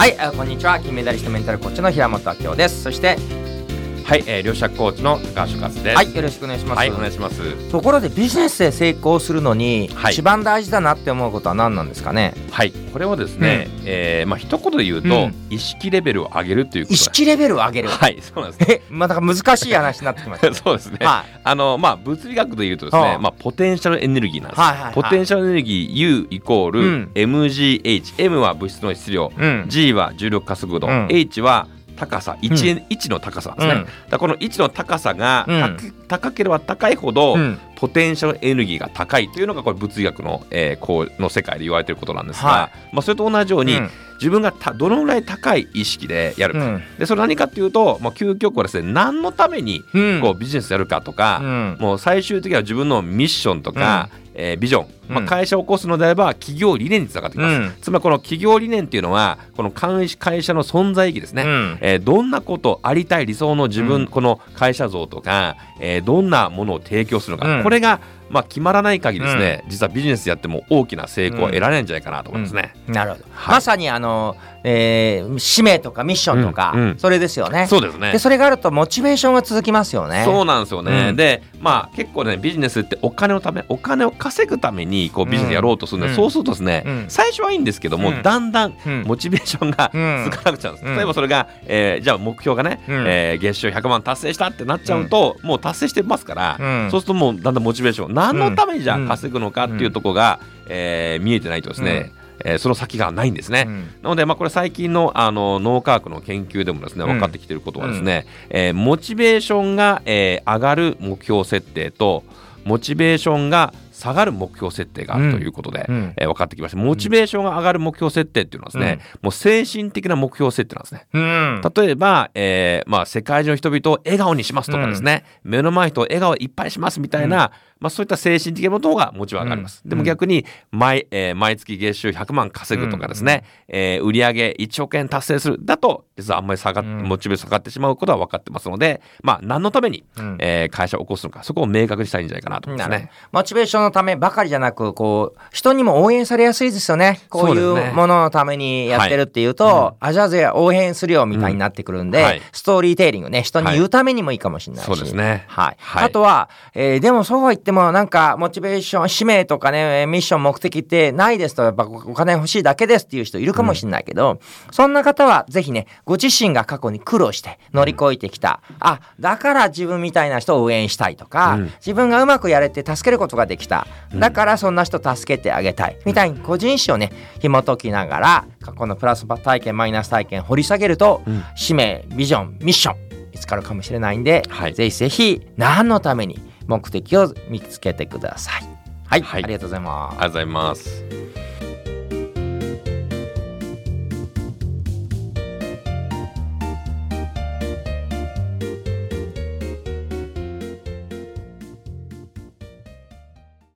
はい、こんにちは。金メダリストメンタルコーチの平本明夫です。そしてはい、えー、両者コーチの高橋勝です。はいよろしくお願いします、はい、お願いします。ところでビジネスで成功するのに、はい。一番大事だなって思うことは何なんですかね？はい、これはですね、えーまあ一言で言うと、うん。意識レベルを上げるということ意識レベルを上げる。はい、そうなんです。えまあだから難しい話になってきました。そうですね。はあのまあ物理学で言うとですね、はあまあポテンシャルエネルギーなんです。はいはいはい。ポテンシャルエネルギー U イコール、うん。Mgh、M は物質の質量、うん。G は重力加速度、うん。H は高さ位置,、位置の高さですね、うん。だこの位置の高さがうん。高高ければ高いほど、うんポテンシャルエネルギーが高いというのがこれ物理学の,、えーこうの世界で言われていることなんですが、はまあ、それと同じように、うん。自分がたどのぐらい高い意識でやるか、うん。でそれ何かっていうと、まあ、究極はですね何のためにうん。こうビジネスやるかとか、うん。もう最終的には自分のミッションとか、えービジョン、まあ、うん会社を起こすのであれば企業理念につながってきます、うん。つまりこの企業理念っていうのはこの会会社の存在意義ですね、うん。えーどんなことありたい理想の自分、うん。この会社像とか、えーどんなものを提供するのか、うん。これが、まあ、決まらない限りですね、実はビジネスやっても大きな成功は得られないんじゃないかなと思いますね。なるほど、はい。まさにあの、えー使命とかミッションとか、うん。うん。それですよね。そうですね。でそれがあるとモチベーションが続きますよね。そうなんですよね、うん。でまあ結構ねビジネスってお金のためお金を稼ぐためにこうビジネスやろうとするんで、うん。そうするとですね、うん。最初はいいんですけども、うん。だんだんうん。モチベーションがうん。続かなくちゃうんです、うん。例えばそれが、えーじゃあ目標がね、うん。えー月収100万達成したってなっちゃうと、もう達成してますから、うん。そうするともうだんだんモチベーション何のためにじゃうん。あ稼ぐのかっていうところが、えー見えてないとですね、えーその先がないんですね。うん。なので、まあ、これ最近のあの脳科学の研究でもですねうん。分かってきていることはですね、えーモチベーションが、えー上がる目標設定とモチベーションが下がる目標設定があるということで、うん。えー分かってきました。モチベーションが上がる目標設定っていうのはですね、もう精神的な目標設定なんですね。うん。例えば、えーまあ、世界中の人々を笑顔にしますとかですね、目の前の人を笑顔いっぱいにしますみたいな、まあ、そういった精神的なものがモチベ上がります。うん。でも逆に毎,、えー毎月月収100万稼ぐとかですね、えー売上1億円達成する。だと実はあんまり下がっ、うん。モチベ下がってしまうことは分かってますので、まあ、何のために、うん。えー会社を起こすのかそこを明確にしたいんじゃないかなと思いますね。モチベーションのためばかりじゃなくこう人にも応援されやすいですよね。こういそうもののためにやってるっていうと、はい。あじゃあぜ応援するよみたいになってくるんで、うんはい。ストーリーテイリングね人に言うためにもいいかもしれないし、そうですね。はい。はい。あとは、えーでもそうは言ってもなんかモチベーション使命とかねミッション目的ってないですとやっぱお金欲しいだけですっていう人いるかもしれないけど、そんな方はぜひねご自身が過去に苦労して乗り越えてきた、あだから自分みたいな人を応援したいとか、うん。自分がうまくやれて助けることができただからそんな人助けてあげたい。みたいに個人史をね紐解きながら過去のプラス体験マイナス体験掘り下げると、うん。使命ビジョンミッション見つかるかもしれないんで、はい。ぜひぜひ何のために目的を見つけてください。はい、はい。ありがとうございます。ありがとうございます。